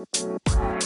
Música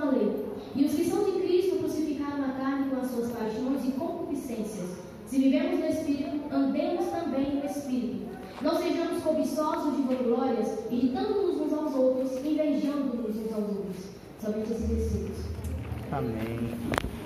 a lei. E os que são de Cristo crucificaram a carne com as suas paixões e concupiscências. Se vivemos no Espírito, andemos também no Espírito. Não sejamos cobiçosos de vanglórias, irritando-nos uns aos outros, invejando-nos uns aos outros. Somente esses versículos. Amém.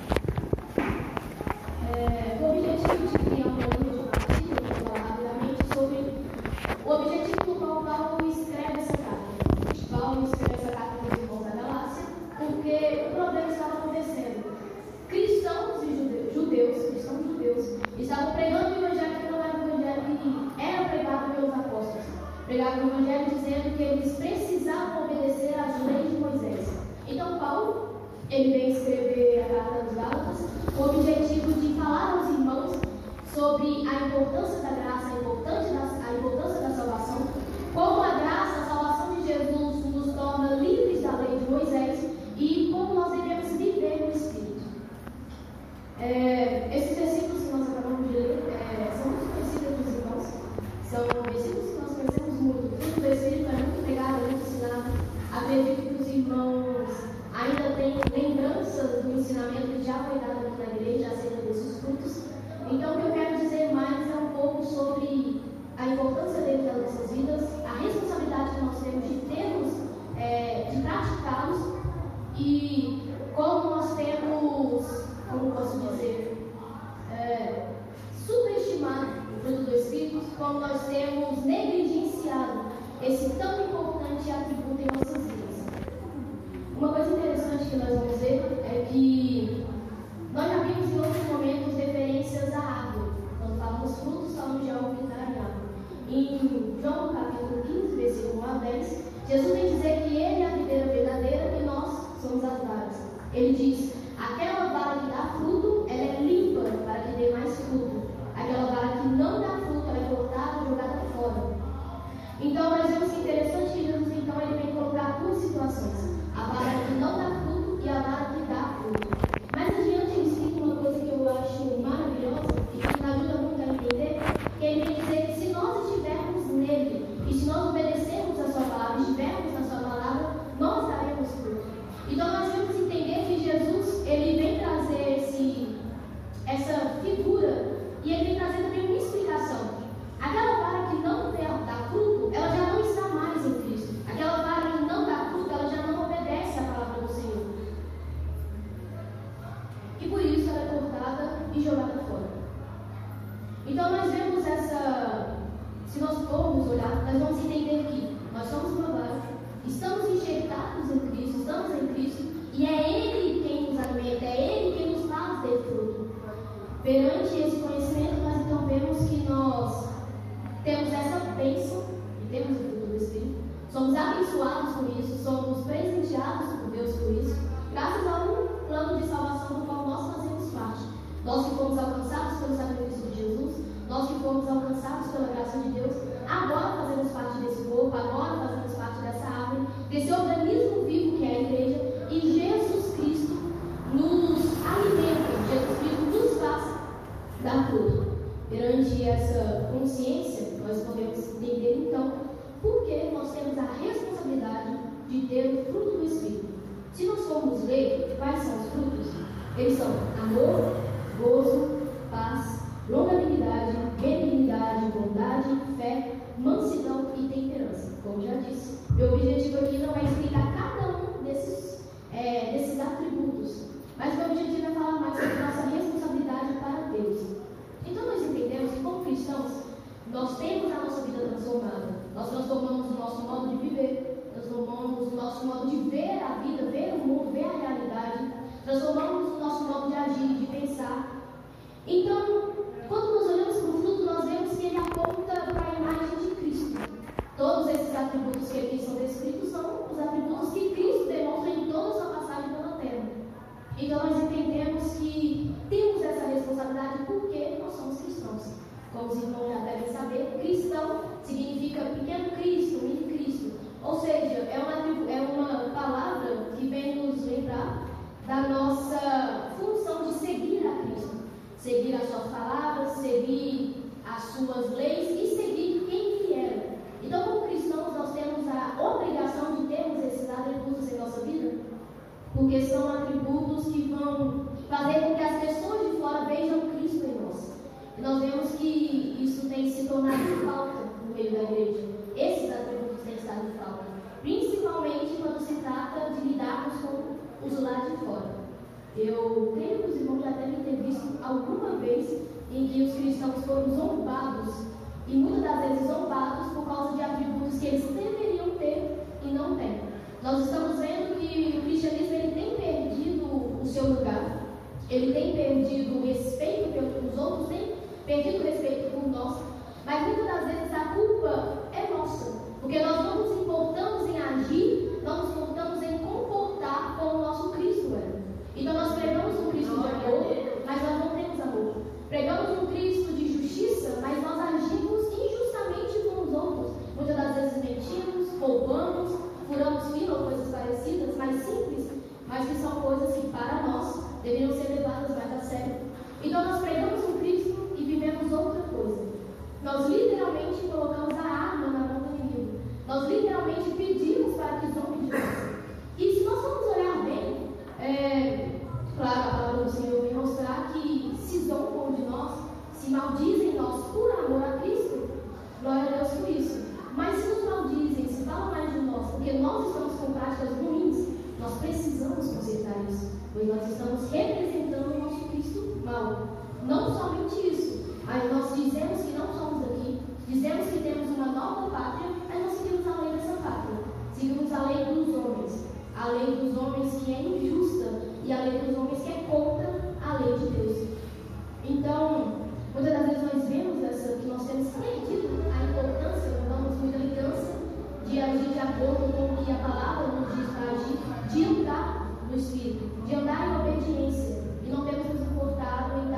Graças a um plano de salvação do qual nós fazemos parte. Nós que fomos alcançados pelo sacrifício de Jesus, nós que fomos alcançados pela graça de Deus, agora fazemos parte desse corpo, agora fazemos parte dessa árvore, desse organismo vivo que é a igreja, e Jesus Cristo nos alimenta, Jesus Cristo nos faz dar fruto. Perante essa consciência, nós podemos entender então por que nós temos a responsabilidade de ter o fruto do Espírito. Se nós formos ler quais são os frutos, eles são amor, gozo, paz, longanimidade, benignidade, bondade, fé, mansidão e temperança. Como já disse, meu objetivo aqui não é explicar cada um desses, é, desses atributos, mas meu objetivo é falar mais sobre nossa responsabilidade para Deus. Então nós entendemos que como cristãos, nós temos a nossa vida transformada. Nós transformamos o nosso modo de viver, transformamos o nosso modo de ver a vida, ver o mundo, ver a realidade, transformamos o nosso modo de agir, de pensar. Então, quando nós olhamos para o fruto, nós vemos que ele aponta para a imagem de Cristo. Todos esses atributos que aqui são descritos são os atributos que Cristo demonstra em toda a sua passagem pela terra. Então nós entendemos que temos essa responsabilidade porque nós somos cristãos. Como os irmãos já devem saber, cristão significa pequeno Cristo, mini Cristo. Ou seja, é uma, é uma palavra que vem nos lembrar da nossa função de seguir a Cristo. Seguir as suas palavras, seguir as suas leis e seguir quem Ele era. Então, como cristãos, nós temos a obrigação de termos esses atributos em nossa vida, porque são atributos que vão fazer com que as pessoas de fora vejam Cristo em nós. E nós vemos que isso tem se tornado falta no meio da igreja. Esses atributos têm estado em falta, principalmente quando se trata de lidarmos com os lados de fora. Eu creio que os irmãos já devem ter visto alguma vez em que os cristãos foram zombados, e muitas das vezes zombados por causa de atributos que eles deveriam ter e não têm. Nós estamos vendo que o cristianismo ele tem perdido o seu lugar, ele tem perdido o respeito pelos outros, tem perdido o respeito por nós, mas muitas das vezes a culpa é nossa, porque nós não nos importamos em agir, não nos como o nosso Cristo era. Então nós pregamos um Cristo de amor, mas nós não temos amor. Pregamos um Cristo de justiça, mas nós agimos injustamente com os outros. Muitas das vezes mentimos, roubamos, furamos fila ou coisas parecidas, mais simples, mas que são coisas que para nós deveriam ser levadas mais a sério. Então nós pregamos um Cristo e vivemos outra coisa. Nós literalmente colocamos a arma na mão do inimigo. Nós literalmente pedimos para que zombe de nós. E se nós formos olhar é, claro, a palavra do Senhor vem mostrar que se zombam de nós, se maldizem nós por amor a Cristo, glória a Deus por isso. Mas se nos maldizem, se falam mais de nós, porque nós estamos com práticas ruins, nós precisamos consertar isso, pois nós estamos representando o nosso Cristo mal. Não somente isso, mas nós dizemos que não somos daqui, dizemos que temos uma nova pátria, mas não seguimos a lei dessa pátria, seguimos a lei dos homens a lei dos homens que é injusta e a lei dos homens que é contra a lei de Deus. Então, muitas das vezes nós vemos essa, que nós temos perdido a importância, não damos muita importância de agir de acordo com o que a palavra nos diz para agir, de andar no Espírito, de andar em obediência. E não temos nos importado em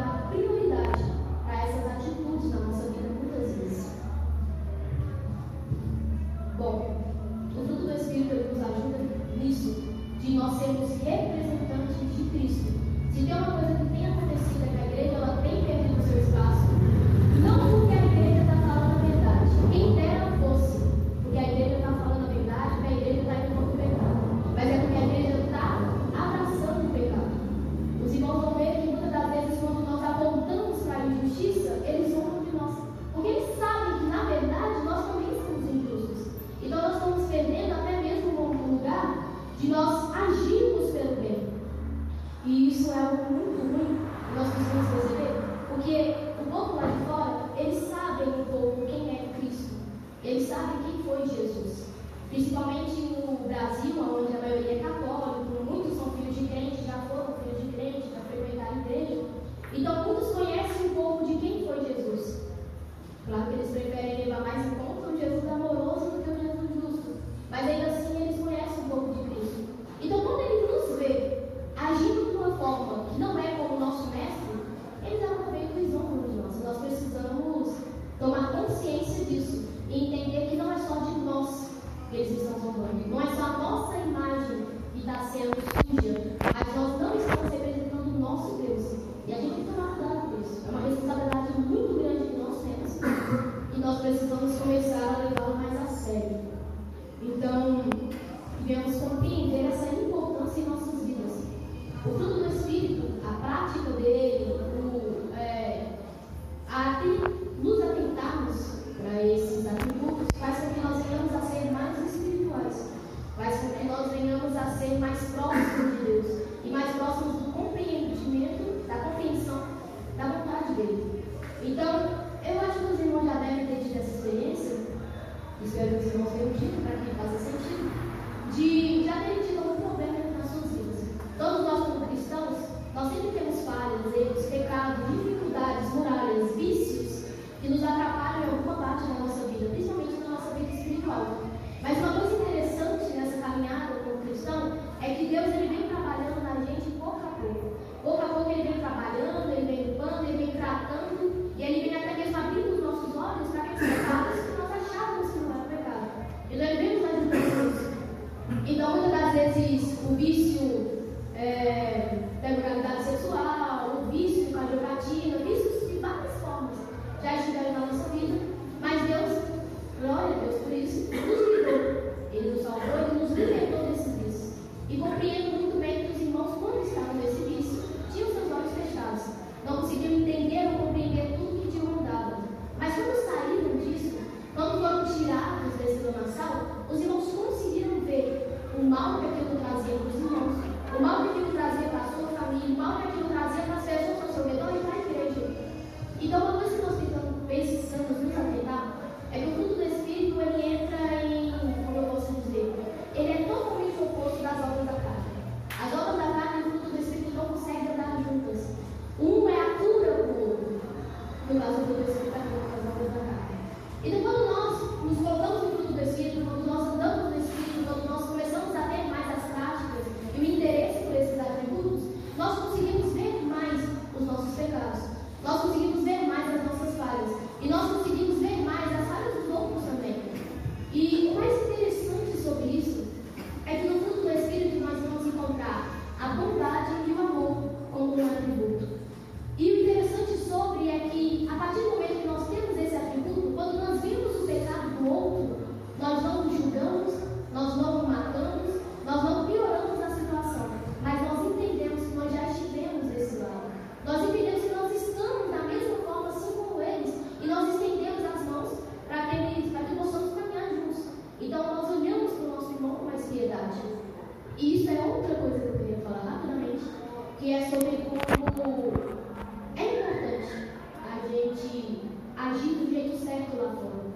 jeito certo lá fora.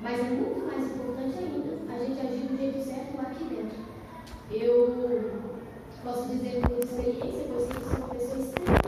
Mas é muito mais importante ainda a gente agir do jeito certo aqui dentro. Eu posso dizer por experiência, pois que sou uma pessoa extremamente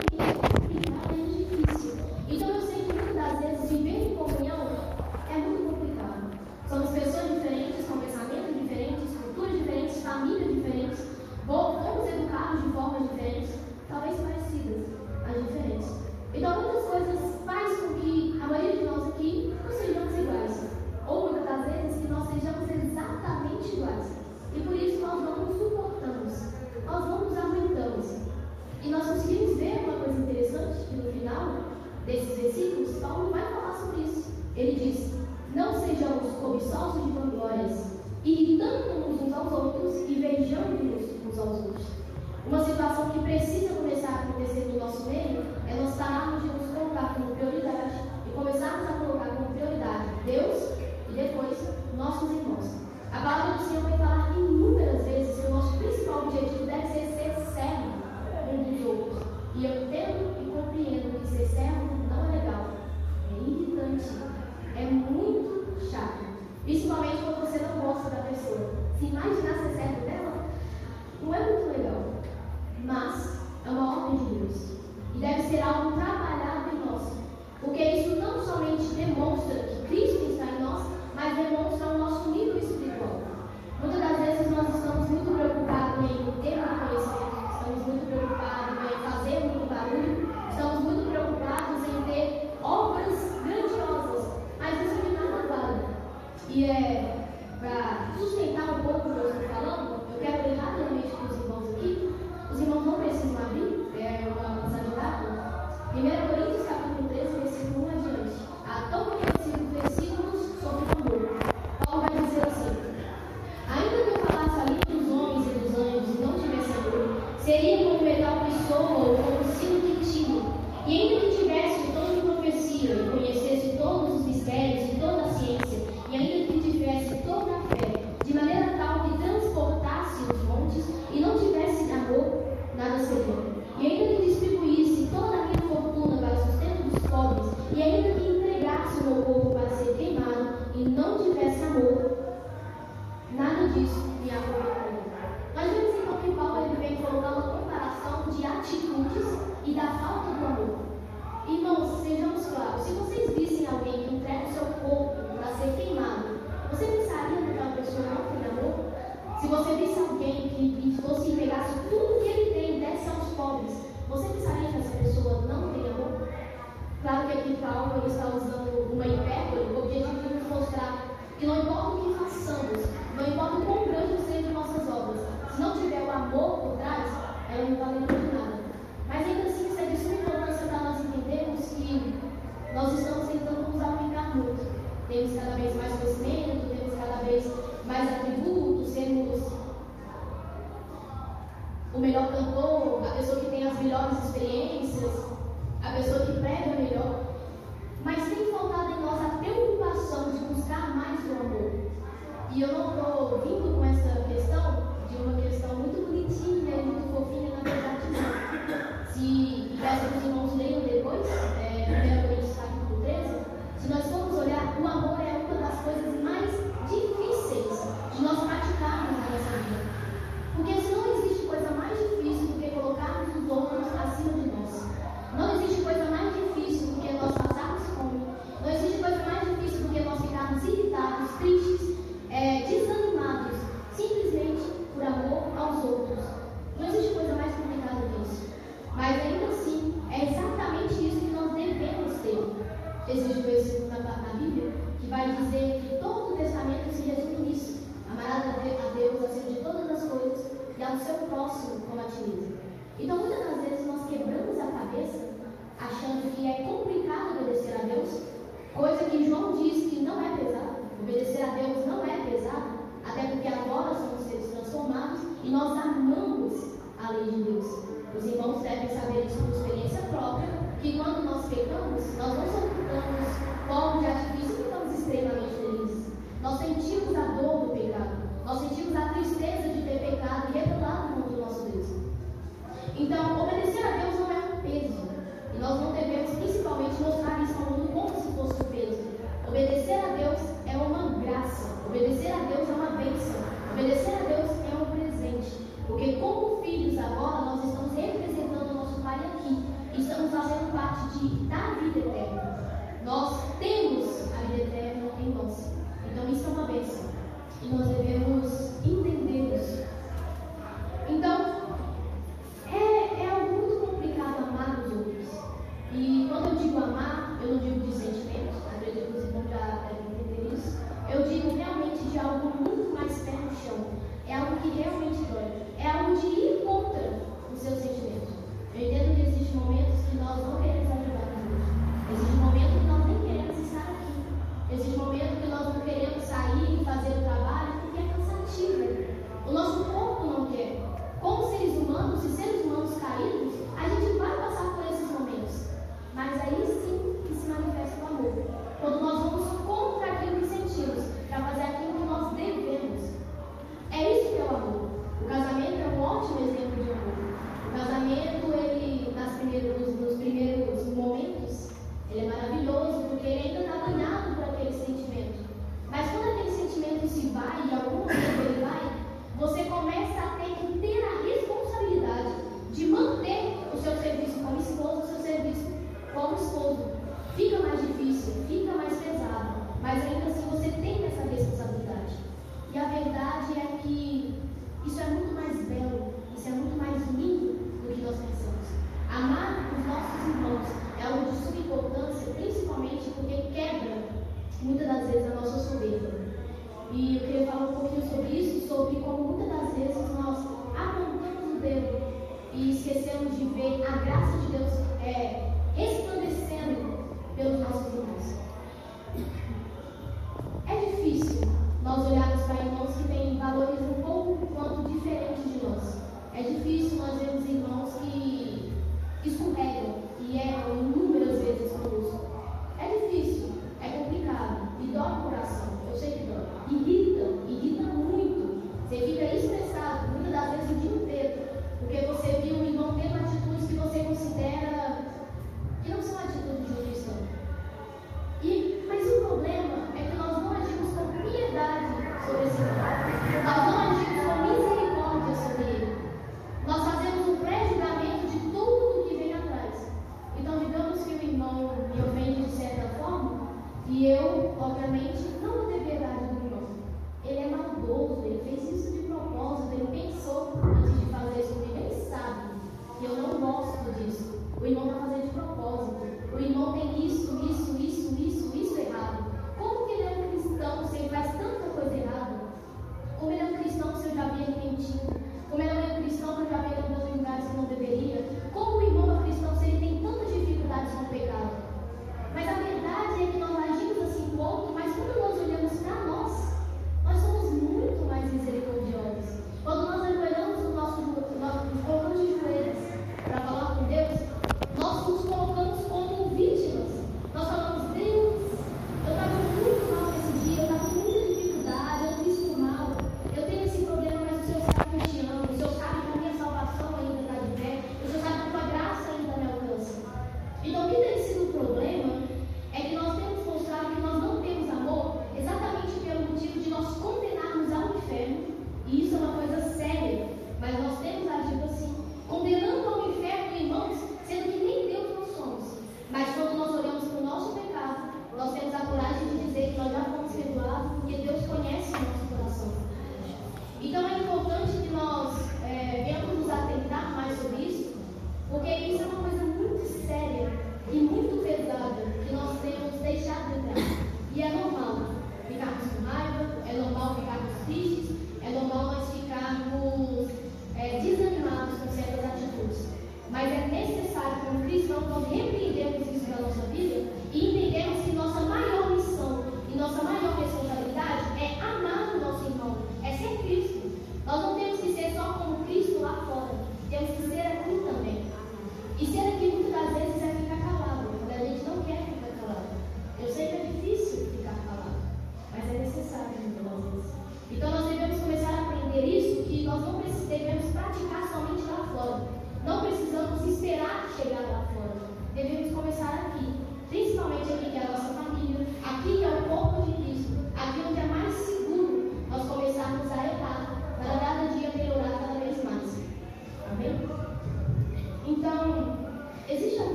seria como metal pessoa ou como sino antigo, e ainda que Então, muitas das vezes nós quebramos a cabeça achando que é complicado obedecer a Deus, coisa que João diz que não é pesado. Obedecer a Deus não é pesado, até porque agora somos seres transformados e nós amamos a lei de Deus. Os irmãos devem saber isso por experiência própria, que quando nós pecamos, nós não soltamos fogos de artifício e ficamos extremamente felizes. Nós sentimos a dor do pecado, nós sentimos a tristeza de ter pecado e revelado então, obedecer a Deus não é um peso. E nós não devemos, principalmente, mostrar isso ao mundo como se fosse um peso. Obedecer a Deus é uma graça. Obedecer a Deus é uma bênção. Obedecer a Deus é um presente. Porque, como filhos, agora nós estamos representando o nosso Pai aqui. Estamos fazendo parte de, da vida eterna. Nós temos a vida eterna em nós. Então, isso é uma bênção. E nós devemos.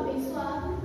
Abençoado,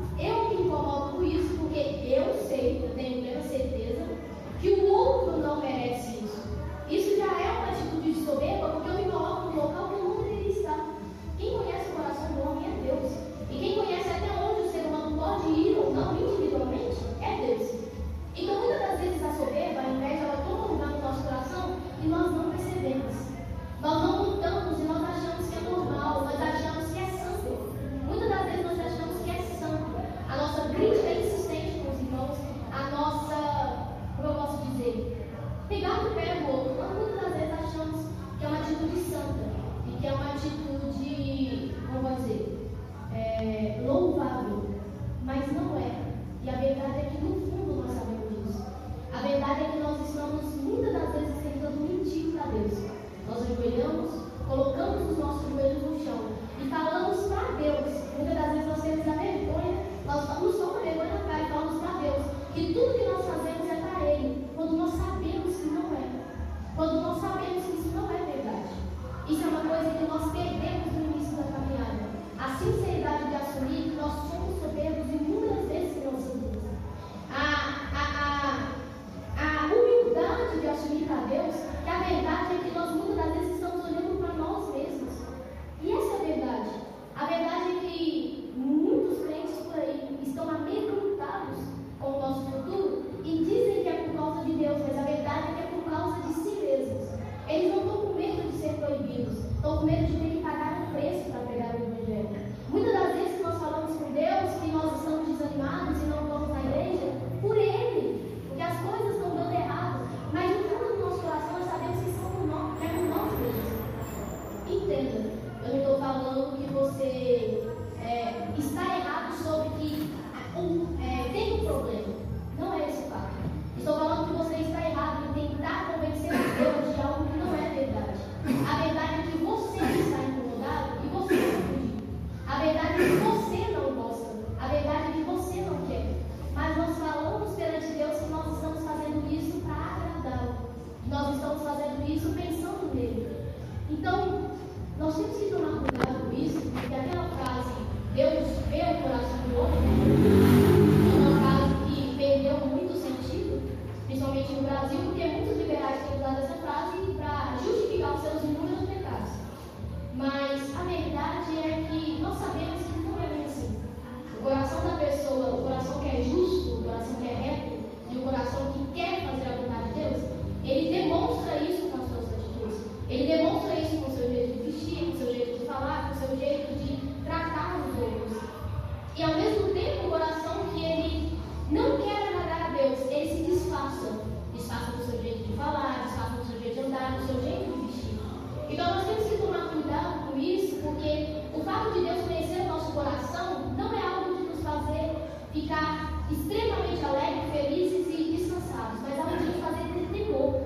extremamente alegres, felizes e descansados, mas ao mesmo tempo fazer ter temor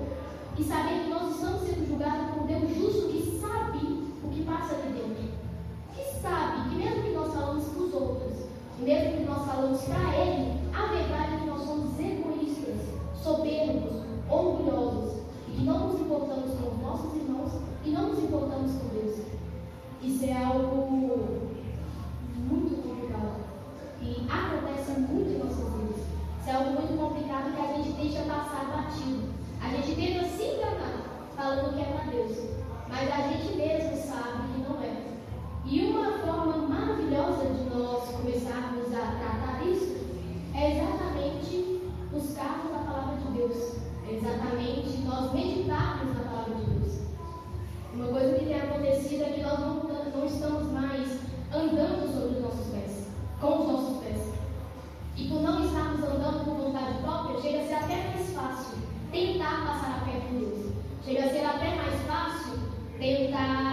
e saber não estamos mais andando sobre os nossos pés, com os nossos pés. E por não estarmos andando por vontade própria, chega a ser até mais fácil tentar passar a pé com Deus. Chega a ser até mais fácil tentar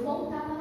voltar